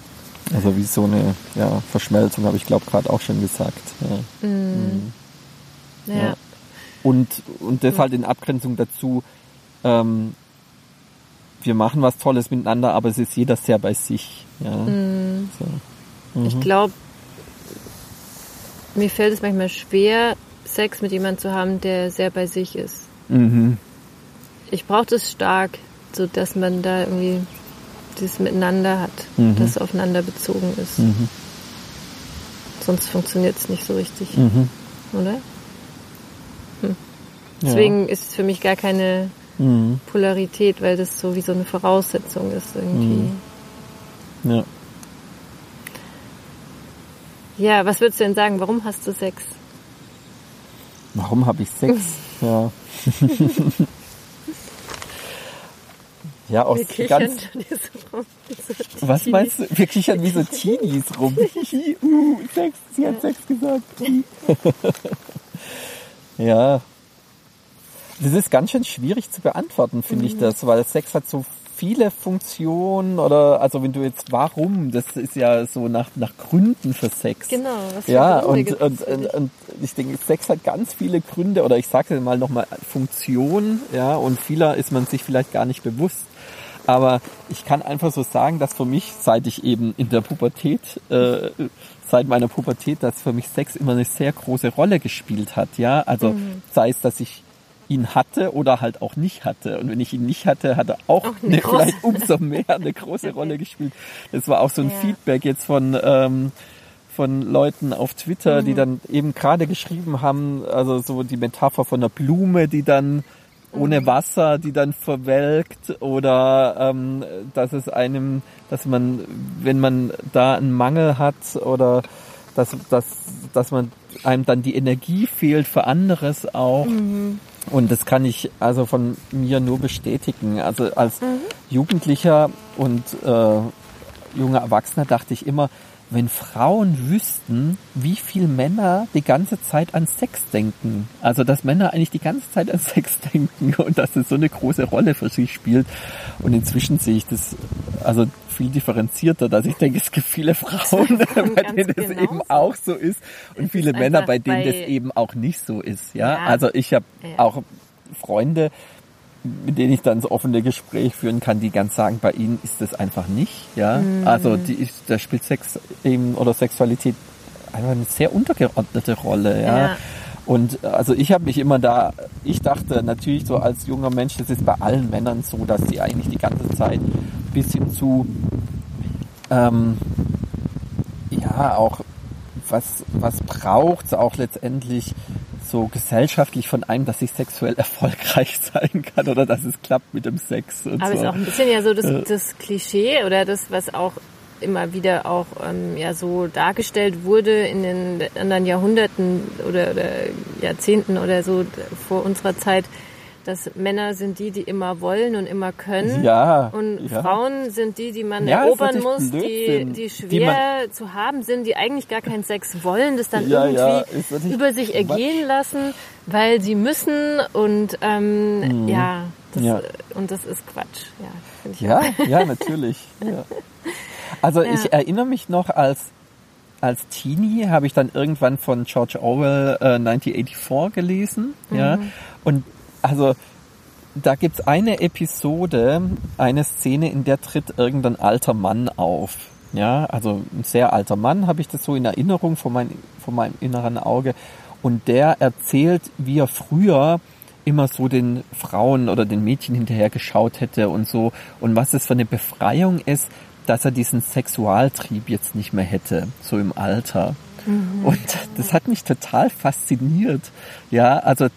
Also wie so eine ja, Verschmelzung, habe ich glaube gerade auch schon gesagt. Ja. Ja. Ja. Und, und das halt in Abgrenzung dazu, ähm, wir machen was Tolles miteinander, aber es ist jeder sehr bei sich. Ja. Mhm. So. Ich glaube, mir fällt es manchmal schwer, Sex mit jemandem zu haben, der sehr bei sich ist. Mhm. Ich brauche das stark, so dass man da irgendwie dieses Miteinander hat, Mhm. das aufeinander bezogen ist. Mhm. Sonst funktioniert es nicht so richtig, Mhm. oder? Ja. Deswegen ist es für mich gar keine Mhm. Polarität, weil das so wie so eine Voraussetzung ist irgendwie. Mhm. Ja. Ja, was würdest du denn sagen? Warum hast du Sex? Warum habe ich Sex? ja. ja, aus Wir ganz. schon hier so rum. So Was meinst du? Wir kichern wie so Teenies rum. Uh, Sex, sie hat Sex gesagt. ja. Das ist ganz schön schwierig zu beantworten, finde Mhm. ich das, weil Sex hat so viele Funktionen oder, also wenn du jetzt, warum, das ist ja so nach, nach Gründen für Sex. Genau, was für Ja, und, und, und, und ich denke, Sex hat ganz viele Gründe oder ich sage mal nochmal Funktion, ja, und vieler ist man sich vielleicht gar nicht bewusst. Aber ich kann einfach so sagen, dass für mich, seit ich eben in der Pubertät, äh, seit meiner Pubertät, dass für mich Sex immer eine sehr große Rolle gespielt hat, ja. Also Mhm. sei es, dass ich ihn hatte oder halt auch nicht hatte. Und wenn ich ihn nicht hatte, hat er auch, Auch eine große- vielleicht umso mehr eine große Rolle gespielt. Das war auch so ein Ja. Feedback jetzt von ähm, von Leuten auf Twitter, Mhm. die dann eben gerade geschrieben haben, also so die Metapher von einer Blume, die dann ohne Mhm. Wasser, die dann verwelkt oder ähm, dass es einem, dass man, wenn man da einen Mangel hat oder dass, dass, dass man einem dann die Energie fehlt für anderes auch. Mhm. Und das kann ich also von mir nur bestätigen. Also als Mhm. Jugendlicher und äh, junger Erwachsener dachte ich immer, wenn Frauen wüssten, wie viel Männer die ganze Zeit an Sex denken. Also dass Männer eigentlich die ganze Zeit an Sex denken und dass es so eine große Rolle für sie spielt. Und inzwischen sehe ich das also viel differenzierter, dass ich denke, es gibt viele Frauen, bei denen es genauso. eben auch so ist und Es viele ist Männer, bei denen bei- das eben auch nicht so ist. Ja, Ja. also ich habe Ja. auch Freunde, mit denen ich dann so offene Gespräche führen kann, die ganz sagen, bei ihnen ist das einfach nicht. Ja, Mhm. also die ist, da spielt Sex eben oder Sexualität einfach eine sehr untergeordnete Rolle. Ja. Ja. Und also ich habe mich immer da, ich dachte natürlich so als junger Mensch, das ist bei allen Männern so, dass die eigentlich die ganze Zeit bis hin zu ähm, ja auch was was braucht auch letztendlich so gesellschaftlich von einem, dass ich sexuell erfolgreich sein kann oder dass es klappt mit dem Sex und Aber es so. ist auch ein bisschen ja so das, das Klischee oder das, was auch immer wieder auch ähm, ja so dargestellt wurde in den anderen Jahrhunderten oder, oder Jahrzehnten oder so vor unserer Zeit, dass Männer sind die, die immer wollen und immer können. Ja, Und ja. Frauen sind die, die man Ja, erobern muss, die, die Die schwer zu haben sind, die eigentlich gar keinen Sex wollen, das dann Ja, irgendwie über sich ergehen lassen, weil sie müssen und ähm, ja, das, Mhm. Ja. und das ist Quatsch. Ja, ich Ja, ja, natürlich. Also ich erinnere mich noch als als Teenie habe ich dann irgendwann von George Orwell äh, 1984 gelesen, ja. Und also da gibt's eine Episode, eine Szene, in der tritt irgendein alter Mann auf. Ja, also ein sehr alter Mann, habe ich das so in Erinnerung von, mein, von meinem inneren Auge. Und der erzählt, wie er früher immer so den Frauen oder den Mädchen hinterher geschaut hätte und so. Und was es für eine Befreiung ist, dass er diesen Sexualtrieb jetzt nicht mehr hätte, so im Alter. Und das hat mich total fasziniert. Ja, also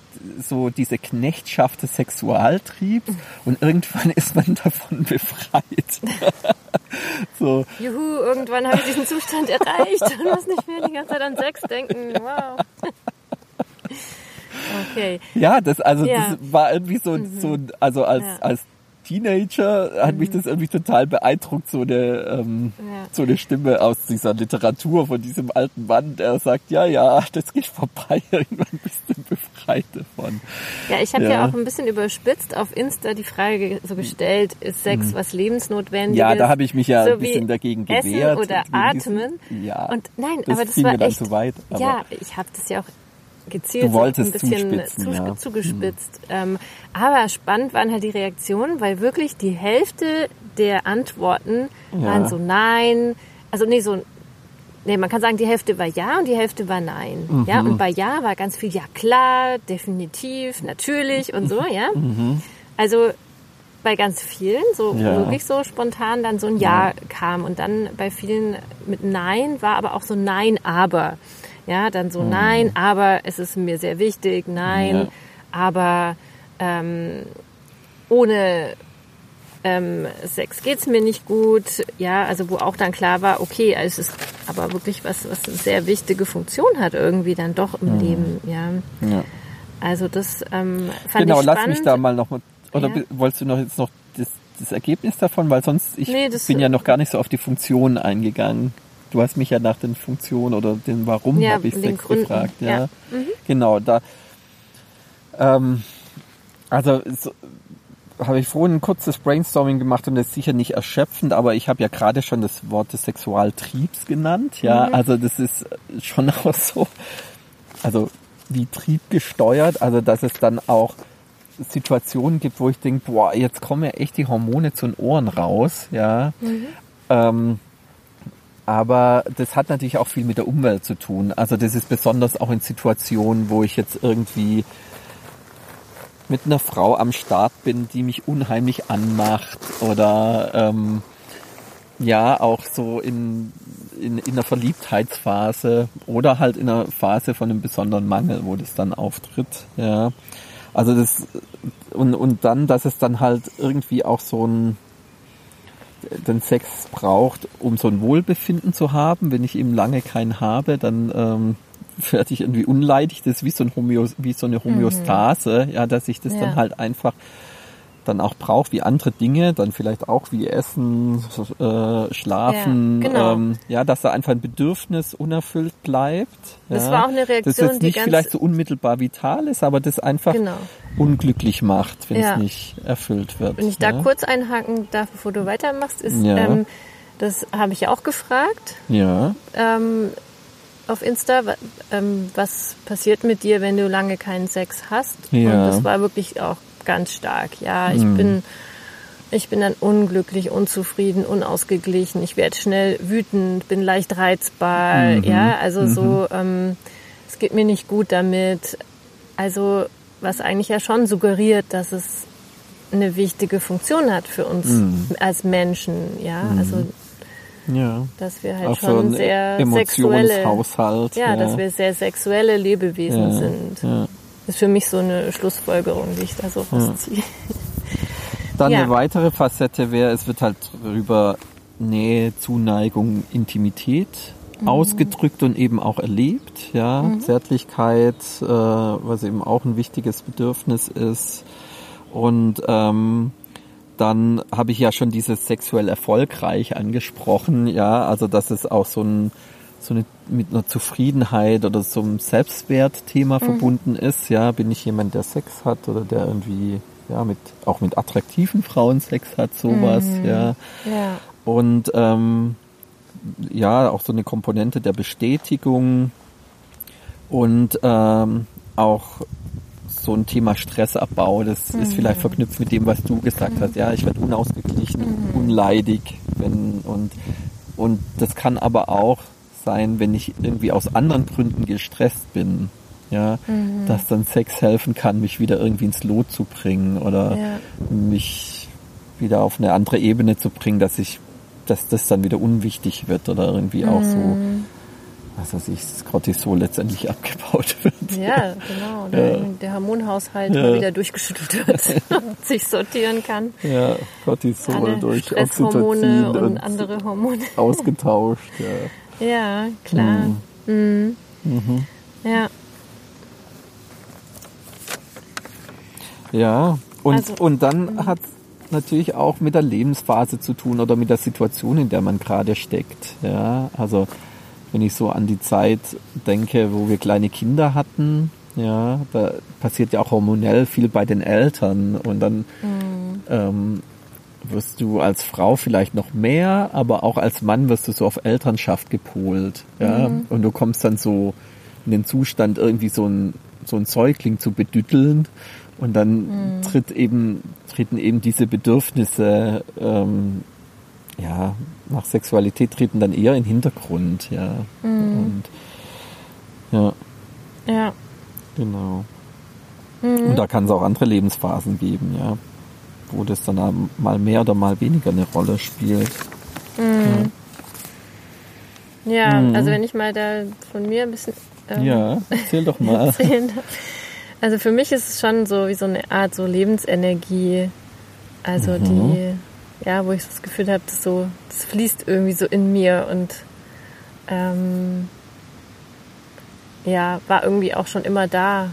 so diese Knechtschaft des Sexualtriebs und irgendwann ist man davon befreit. so, Juhu, irgendwann habe ich diesen Zustand erreicht und muss nicht mehr die ganze Zeit an Sex denken. Wow. Okay. ja, das also Ja. das war irgendwie so so also als Ja. als Teenager hat mich das irgendwie total beeindruckt, so eine, ähm, Ja. so eine Stimme aus dieser Literatur von diesem alten Mann, der sagt, ja, ja, das geht vorbei, irgendwann bist du befreit davon. Ja, ich habe ja. Ja. auch ein bisschen überspitzt auf Insta die Frage so gestellt, ist Sex was lebensnotwendiges? Mhm. Ja, da habe ich mich ja so ein bisschen dagegen Essen gewehrt. oder gegen diesen- Atmen. Ja, Und nein, das aber das war echt, zu weit. Ja, ich habe das ja auch gezielt Du wolltest ein bisschen zuspitzen, zu, ja. Mhm. zugespitzt. Ähm, aber spannend waren halt die Reaktionen, weil wirklich die Hälfte der Antworten Ja. waren so nein, also nee, so nee, man kann sagen, die Hälfte war ja und die Hälfte war nein. Ja, und bei ja war ganz viel ja klar, definitiv, natürlich und so, ja. Also bei ganz vielen, so Ja. wirklich so spontan dann so ein Ja kam und dann bei vielen mit Nein war aber auch so Nein, aber. Ja, dann so Nein, aber es ist mir sehr wichtig, Nein, Ja. aber ähm, ohne ähm, Sex geht's mir nicht gut. Ja, also wo auch dann klar war, okay, es ist aber wirklich was, was eine sehr wichtige Funktion hat irgendwie dann doch im Leben. Ja, Ja. also das ähm, fand Genau, ich lass spannend. mich da mal noch mal, oder Ja. wolltest du noch jetzt noch das, das Ergebnis davon, weil sonst ich Nee, bin ja noch gar nicht so auf die Funktionen eingegangen. Du hast mich ja nach den Funktionen oder den Warum Ja, habe ich Sex Gründen, gefragt, ja. ja. Mhm. Genau, da ähm, also so, habe ich vorhin ein kurzes Brainstorming gemacht und das ist sicher nicht erschöpfend, aber ich habe ja gerade schon das Wort des Sexualtriebs genannt, ja, Mhm. also das ist schon auch so, also wie triebgesteuert, also dass es dann auch Situationen gibt, wo ich denke, boah, jetzt kommen ja echt die Hormone zu den Ohren raus, ja. Ähm, aber das hat natürlich auch viel mit der Umwelt zu tun. Also das ist besonders auch in Situationen, wo ich jetzt irgendwie mit einer Frau am Start bin, die mich unheimlich anmacht oder ähm, ja auch so in, in, in einer Verliebtheitsphase oder halt in einer Phase von einem besonderen Mangel, wo das dann auftritt. Ja, also das und und dann, dass es dann halt irgendwie auch so ein den Sex braucht, um so ein Wohlbefinden zu haben. Wenn ich eben lange keinen habe, dann ähm, werde ich irgendwie unleidig. Das ist wie so, ein Homöos wie so eine Homöostase, ja, dass ich das Ja. dann halt einfach dann auch brauche, wie andere Dinge, dann vielleicht auch wie Essen, äh, Schlafen, Ja, genau. ähm, ja, dass da einfach ein Bedürfnis unerfüllt bleibt. Das ja. war auch eine Das Reaktion, jetzt die nicht ganz- vielleicht so unmittelbar vital ist, aber das einfach Genau. unglücklich macht, wenn Ja. es nicht erfüllt wird. Wenn ich da kurz einhaken darf, bevor du weitermachst, ist, ähm, das habe ich auch gefragt Ja. ähm, auf Insta, ähm, was passiert mit dir, wenn du lange keinen Sex hast? Ja. Und das war wirklich auch ganz stark. Ja, ich Mhm. bin ich bin dann unglücklich, unzufrieden, unausgeglichen. Ich werde schnell wütend, bin leicht reizbar. Mhm. Ja, also so, ähm, es geht mir nicht gut damit. Also was eigentlich ja schon suggeriert, dass es eine wichtige Funktion hat für uns Mhm. als Menschen. Ja, also Ja. dass wir halt Auch schon sehr sexuelle, Emotionshaushalt. ja, dass wir sehr sexuelle Lebewesen Ja, sind. ja. Ist für mich so eine Schlussfolgerung, die ich da so rausziehe. Dann Ja. eine weitere Facette wäre, es wird halt über Nähe, Zuneigung, Intimität Mhm. ausgedrückt und eben auch erlebt. Ja, Zärtlichkeit, äh, was eben auch ein wichtiges Bedürfnis ist. Und ähm, dann habe ich ja schon dieses sexuell erfolgreich angesprochen. Ja, also dass es auch so ein so eine, mit einer Zufriedenheit oder so einem Selbstwertthema verbunden ist. Ja, bin ich jemand, der Sex hat oder der irgendwie ja mit auch mit attraktiven Frauen Sex hat, sowas. Ja, Ja. und ähm, ja, auch so eine Komponente der Bestätigung und ähm, auch so ein Thema Stressabbau, das ist vielleicht verknüpft mit dem, was du gesagt hast. Ja, ich werde unausgeglichen, unleidig, wenn und und das kann aber auch sein, wenn ich irgendwie aus anderen Gründen gestresst bin. Ja, dass dann Sex helfen kann, mich wieder irgendwie ins Lot zu bringen oder Ja. mich wieder auf eine andere Ebene zu bringen, dass ich, dass das dann wieder unwichtig wird oder irgendwie auch so, was weiß ich, das Cortisol letztendlich abgebaut wird. Ja, genau. Der, der Hormonhaushalt Ja. mal wieder durchgeschüttelt wird und sich sortieren kann. Ja, Cortisol Alle durch Stresshormone Oxytocin und andere Hormone. ausgetauscht. Ja. Ja, klar. Mhm. Ja, Ja, und, Also, und dann hat natürlich auch mit der Lebensphase zu tun oder mit der Situation, in der man gerade steckt. Ja, also wenn ich so an die Zeit denke, wo wir kleine Kinder hatten, ja, da passiert ja auch hormonell viel bei den Eltern und dann ähm, wirst du als Frau vielleicht noch mehr, aber auch als Mann wirst du so auf Elternschaft gepolt, ja, und du kommst dann so in den Zustand irgendwie so ein so ein Säugling zu bedütteln. Und dann tritt eben treten eben diese Bedürfnisse ähm, ja nach Sexualität treten dann eher in den Hintergrund, ja. Und ja, Ja. genau. Und da kann es auch andere Lebensphasen geben, ja, wo das dann mal mehr oder mal weniger eine Rolle spielt. Ja, Mhm. also wenn ich mal da von mir ein bisschen ähm, Ja, erzähl doch mal. erzählen. Also für mich ist es schon so wie so eine Art so Lebensenergie. Also Mhm. die, ja, wo ich das Gefühl habe, das so, das fließt irgendwie so in mir und ähm, ja, war irgendwie auch schon immer da.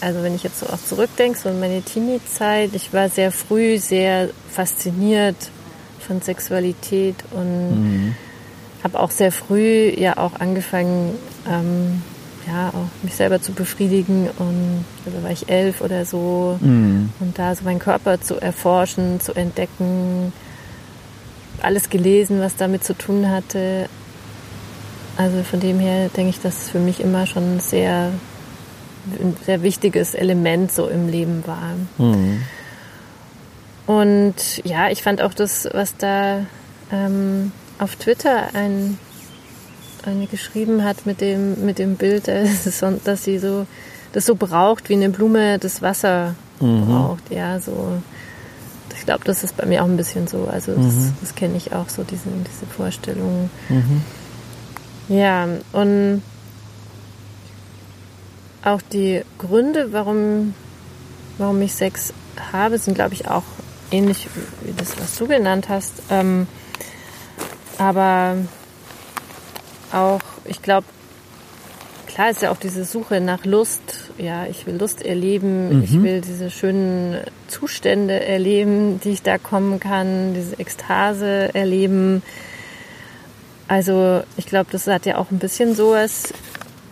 Also wenn ich jetzt so auch zurückdenke, so in meine Teenie-Zeit, ich war sehr früh sehr fasziniert von Sexualität und Mhm. habe auch sehr früh ja auch angefangen, ähm, ja, auch mich selber zu befriedigen und also war ich elf oder so Mhm. und da so meinen Körper zu erforschen, zu entdecken, alles gelesen, was damit zu tun hatte. Also von dem her denke ich, dass es für mich immer schon sehr ein sehr wichtiges Element so im Leben war. Mhm. Und ja, ich fand auch das, was da ähm, auf Twitter ein, eine geschrieben hat mit dem, mit dem Bild, äh, dass sie so das so braucht, wie eine Blume das Wasser braucht. Ja, so. Ich glaube, das ist bei mir auch ein bisschen so. Also das, das kenne ich auch so, diese, diese Vorstellung. Ja, und auch die Gründe, warum, warum ich Sex habe, sind, glaube ich, auch ähnlich wie das, was du genannt hast. Ähm, aber auch, ich glaube, klar ist ja auch diese Suche nach Lust. Ja, ich will Lust erleben, ich will diese schönen Zustände erleben, die ich da kommen kann, diese Ekstase erleben. Also ich glaube, das hat ja auch ein bisschen sowas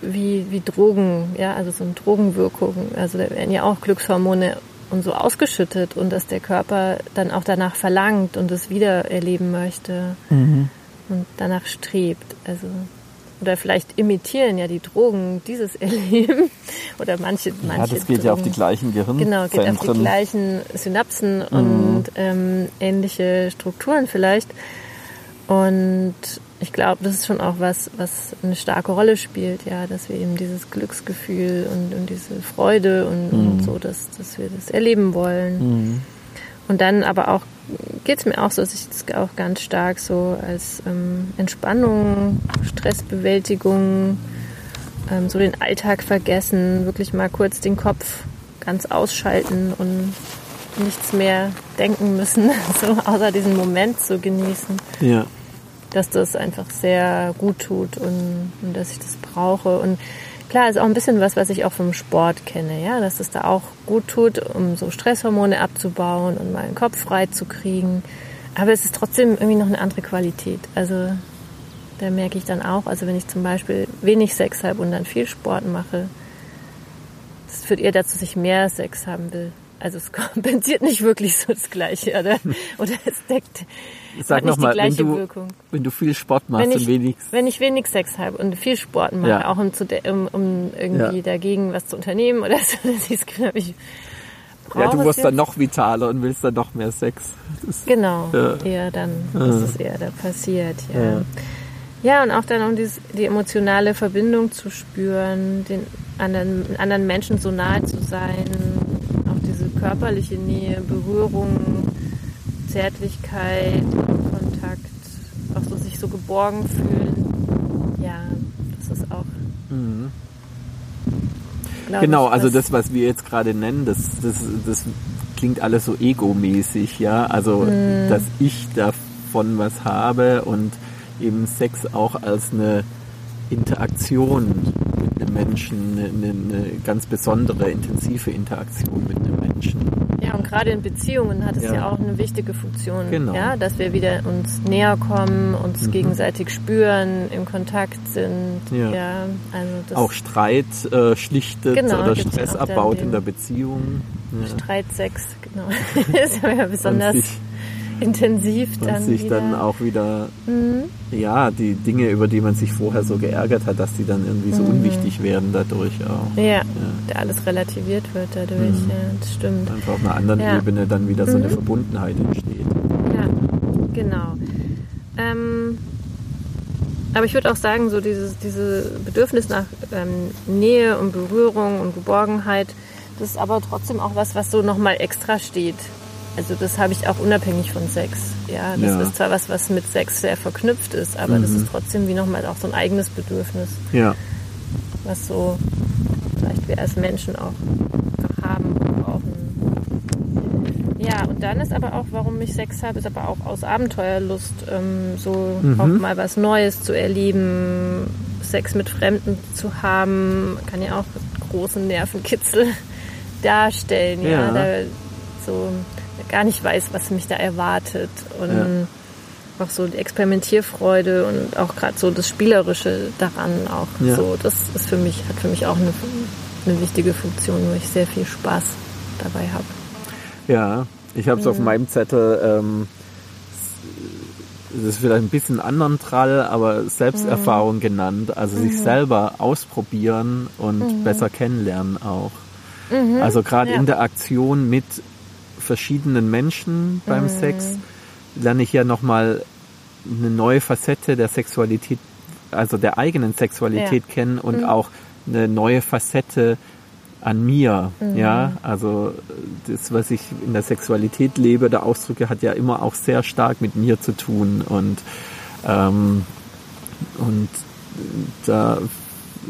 wie, wie Drogen, ja, also so eine Drogenwirkung. Also da werden ja auch Glückshormone und so ausgeschüttet und dass der Körper dann auch danach verlangt und es wieder erleben möchte und danach strebt. Also oder vielleicht imitieren ja die Drogen dieses Erleben oder manche manche Ja, das geht ja auf die Drogen- gleichen Gehirnzentren. Genau, geht auf die gleichen Synapsen und ähm, ähnliche Strukturen vielleicht. Und ich glaube, das ist schon auch was, was eine starke Rolle spielt, ja, dass wir eben dieses Glücksgefühl und, und diese Freude und, und so, dass, dass wir das erleben wollen. Und dann aber auch geht es mir auch so, dass ich das auch ganz stark so als ähm, Entspannung, Stressbewältigung, ähm, so den Alltag vergessen, wirklich mal kurz den Kopf ganz ausschalten und nichts mehr denken müssen, so außer diesen Moment zu genießen, Ja. Dass das einfach sehr gut tut und, und dass ich das brauche. Und klar, ist auch ein bisschen was, was ich auch vom Sport kenne, ja, dass es da auch gut tut, um so Stresshormone abzubauen und mal den Kopf frei zu kriegen. Aber es ist trotzdem irgendwie noch eine andere Qualität. Also da merke ich dann auch, also wenn ich zum Beispiel wenig Sex habe und dann viel Sport mache, das führt eher dazu, dass ich mehr Sex haben will. Also es kompensiert nicht wirklich so das Gleiche, oder? Oder es deckt Sag nochmal, die wenn gleiche du, Wirkung. wenn du viel Sport machst Wenn und ich, wenig. wenn ich wenig Sex habe und viel Sport mache, Ja. auch um, zu um, um irgendwie Ja. dagegen was zu unternehmen oder so, ich das Gefühl habe, ich Ja, du wirst dann noch vitaler und willst dann noch mehr Sex. Das, Genau, Ja. eher dann, dass es eher da passiert, ja. Ja. Ja, und auch dann, um dieses, die emotionale Verbindung zu spüren, den anderen, anderen Menschen so nahe zu sein, auch diese körperliche Nähe, Berührung, Zärtlichkeit, Kontakt, auch so sich so geborgen fühlen. Ja, das ist auch. glaub Genau, ich, also das, was wir jetzt gerade nennen, das, das, das klingt alles so egomäßig, ja. Also, Mhm. dass ich davon was habe und eben Sex auch als eine Interaktion Menschen, eine, eine, ganz besondere, intensive Interaktion mit einem Menschen. Ja, und gerade in Beziehungen hat es ja. Ja. auch eine wichtige Funktion, Genau. Mhm. ja, dass wir wieder uns näher kommen, uns gegenseitig spüren, im Kontakt sind. Ja. Ja, also das Auch Streit äh, schlichtet Genau, oder Stress abbaut in der Beziehung. Ja. Streitsex, genau. ist ja besonders intensiv und dann sich wieder. dann auch wieder, Mhm. ja, die Dinge, über die man sich vorher so geärgert hat, dass die dann irgendwie so Mhm. unwichtig werden dadurch auch. ja, der alles relativiert wird dadurch, Mhm. ja, das stimmt. Einfach auf einer anderen Ja. Ebene dann wieder so eine Mhm. Verbundenheit entsteht. Ja, genau. Ähm, aber ich würde auch sagen, so dieses diese Bedürfnis nach ähm, Nähe und Berührung und Geborgenheit, das ist aber trotzdem auch was, was so nochmal extra steht. Also das habe ich auch unabhängig von Sex. Ja, das Ja. ist zwar was, was mit Sex sehr verknüpft ist, aber das Mhm. ist trotzdem wie nochmal auch so ein eigenes Bedürfnis, Ja. was so vielleicht wir als Menschen auch einfach haben und brauchen. Ja, und dann ist aber auch, warum ich Sex habe, ist aber auch aus Abenteuerlust, ähm, so Mhm. auch mal was Neues zu erleben, Sex mit Fremden zu haben, kann ja auch großen Nervenkitzel darstellen, ja, Ja. da so gar nicht weiß, was mich da erwartet und Ja. auch so die Experimentierfreude und auch gerade so das Spielerische daran auch Ja. so, das ist für mich, hat für mich auch eine, eine wichtige Funktion, wo ich sehr viel Spaß dabei habe. Ja, ich habe es auf meinem Zettel, ähm, es ist vielleicht ein bisschen anderen Trall, aber Selbsterfahrung genannt. Also sich selber ausprobieren und besser kennenlernen auch. Also gerade Ja. in der Aktion mit verschiedenen Menschen beim Sex lerne ich ja nochmal eine neue Facette der Sexualität, also der eigenen Sexualität kennen und auch eine neue Facette an mir, ja, also das, was ich in der Sexualität lebe, der Ausdrücke, hat ja immer auch sehr stark mit mir zu tun und ähm, und da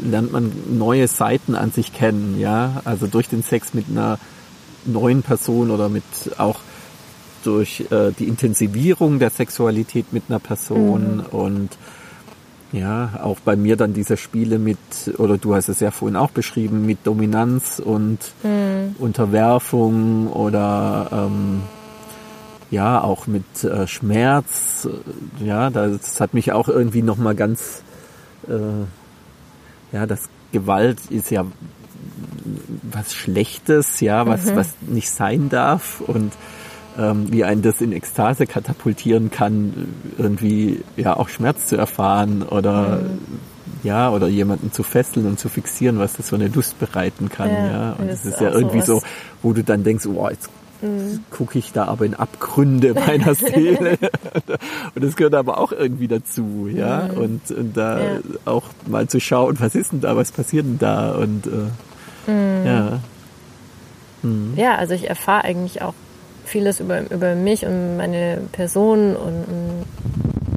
lernt man neue Seiten an sich kennen, ja, also durch den Sex mit einer neuen Person oder mit auch durch äh, die Intensivierung der Sexualität mit einer Person und ja, auch bei mir dann diese Spiele mit, oder du hast es ja vorhin auch beschrieben, mit Dominanz und Unterwerfung oder ähm, ja, auch mit äh, Schmerz. Ja, das hat mich auch irgendwie nochmal ganz, äh, ja, das Gewalt ist ja was Schlechtes, ja, was, was nicht sein darf und ähm, wie ein das in Ekstase katapultieren kann, irgendwie ja auch Schmerz zu erfahren oder ja, oder jemanden zu fesseln und zu fixieren, was das für eine Lust bereiten kann, Ja, ja. Und das das ist ja irgendwie so, sowas. wo du dann denkst, oh, jetzt gucke ich da aber in Abgründe meiner Seele. und das gehört aber auch irgendwie dazu, ja. Und, und da Ja. auch mal zu schauen, was ist denn da, was passiert denn da und äh, ja. Ja, also ich erfahre eigentlich auch vieles über, über mich und meine Person und, und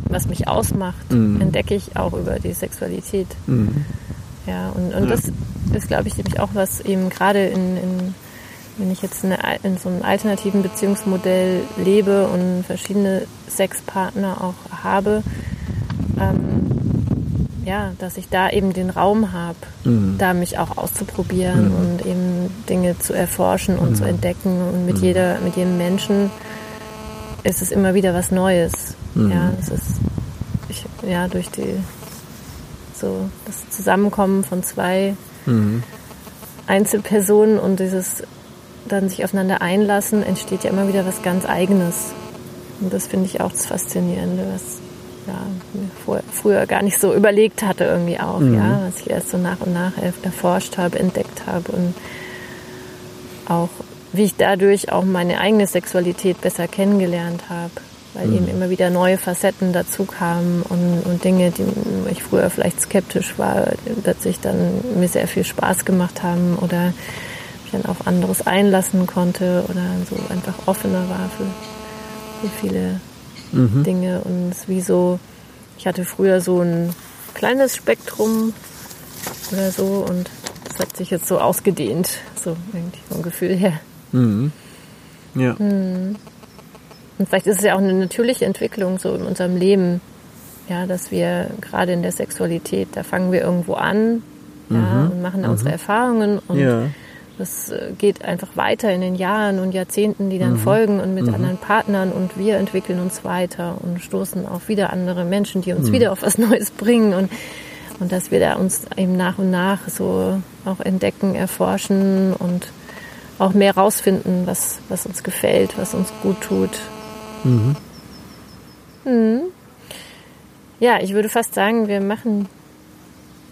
was mich ausmacht, Mhm. entdecke ich auch über die Sexualität. Mhm. Ja, und, und Ja. das ist, glaube ich, nämlich auch was eben gerade in, in, wenn ich jetzt eine, in so einem alternativen Beziehungsmodell lebe und verschiedene Sexpartner auch habe, ähm, ja, dass ich da eben den Raum habe, Mhm. da mich auch auszuprobieren Mhm. und eben Dinge zu erforschen und zu entdecken und mit jeder, mit jedem Menschen ist es immer wieder was Neues. Mhm. Ja, es ist ich, ja durch die so das Zusammenkommen von zwei Mhm. Einzelpersonen und dieses dann sich aufeinander einlassen, entsteht ja immer wieder was ganz Eigenes. Und das finde ich auch das Faszinierende, was ja, mir vor, früher gar nicht so überlegt hatte irgendwie auch, ja, was ich erst so nach und nach erforscht habe, entdeckt habe und auch wie ich dadurch auch meine eigene Sexualität besser kennengelernt habe, weil eben immer wieder neue Facetten dazu kamen und, und Dinge, die ich früher vielleicht skeptisch war, plötzlich dann mir sehr viel Spaß gemacht haben oder mich dann auf anderes einlassen konnte oder so einfach offener war für, für viele Mhm. Dinge und es wie so, ich hatte früher so ein kleines Spektrum oder so und das hat sich jetzt so ausgedehnt, so irgendwie vom Gefühl her. Mhm. Ja. Und vielleicht ist es ja auch eine natürliche Entwicklung so in unserem Leben, ja, dass wir gerade in der Sexualität, da fangen wir irgendwo an ja, und machen da unsere Erfahrungen und Ja. Das äh, geht einfach weiter in den Jahren und Jahrzehnten, die dann folgen und mit anderen Partnern und wir entwickeln uns weiter und stoßen auf wieder andere Menschen, die uns wieder auf was Neues bringen und, und dass wir da uns eben nach und nach so auch entdecken, erforschen und auch mehr rausfinden, was, was uns gefällt, was uns gut tut. Mhm. Ja, ich würde fast sagen, wir machen,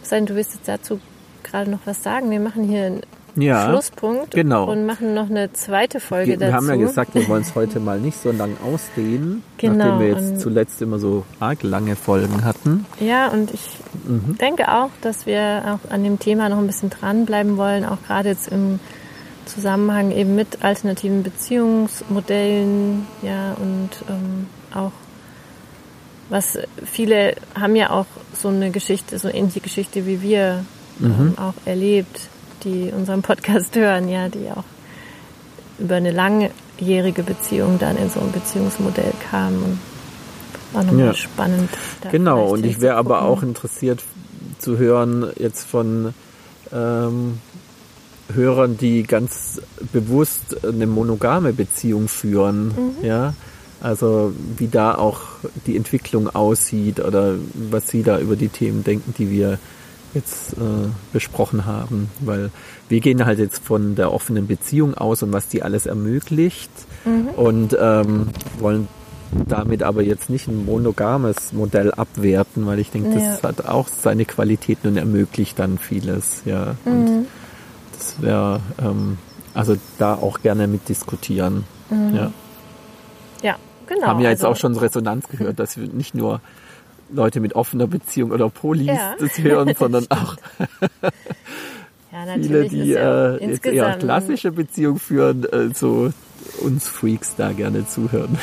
sein, du willst jetzt dazu gerade noch was sagen, wir machen hier Ja, Schlusspunkt genau. und machen noch eine zweite Folge Wir dazu. haben ja gesagt, wir wollen es heute mal nicht so lang ausdehnen, Genau, nachdem wir jetzt zuletzt immer so arg lange Folgen hatten. Ja, und ich Mhm. denke auch, dass wir auch an dem Thema noch ein bisschen dranbleiben wollen, auch gerade jetzt im Zusammenhang eben mit alternativen Beziehungsmodellen, ja, und ähm, auch was viele haben ja auch so eine Geschichte, so ähnliche Geschichte wie wir ähm, auch erlebt, die unseren Podcast hören, ja, die auch über eine langjährige Beziehung dann in so ein Beziehungsmodell kamen und war nochmal Ja. spannend. Genau, und ich wäre aber auch interessiert zu hören jetzt von ähm, Hörern, die ganz bewusst eine monogame Beziehung führen, ja. Also wie da auch die Entwicklung aussieht oder was sie da über die Themen denken, die wir jetzt äh, besprochen haben. Weil wir gehen halt jetzt von der offenen Beziehung aus und was die alles ermöglicht und ähm, wollen damit aber jetzt nicht ein monogames Modell abwerten, weil ich denke, das Ja. hat auch seine Qualitäten und ermöglicht dann vieles, ja. Und das wäre, ähm, also da auch gerne mit diskutieren. Ja. Ja, genau. Haben ja jetzt also, auch schon Resonanz gehört, dass wir nicht nur Leute mit offener Beziehung oder Polis Ja. das hören, sondern auch ja, viele, die ja äh, jetzt eher klassische Beziehung führen, äh, so uns Freaks da gerne zuhören.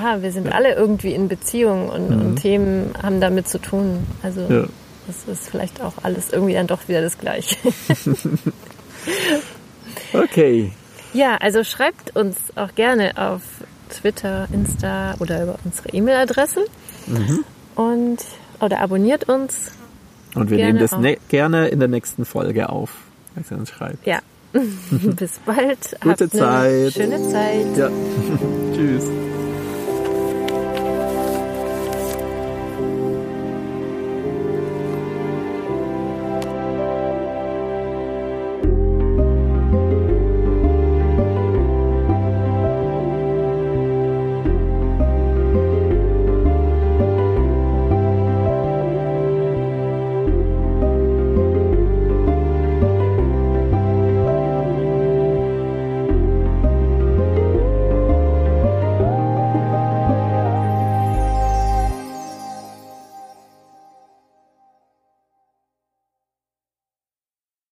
Ja, wir sind alle irgendwie in Beziehung und, und Themen haben damit zu tun. Also Mhm. Ja. das ist vielleicht auch alles irgendwie dann doch wieder das Gleiche. Okay, ja, also schreibt uns auch gerne auf Twitter, Insta oder über unsere E-Mail-Adresse Mhm. Und oder abonniert uns. und wir nehmen das ne gerne in der nächsten Folge auf, als ihr uns schreibt. Ja. Bis bald. Gute Zeit. Schöne Zeit. Ja, tschüss.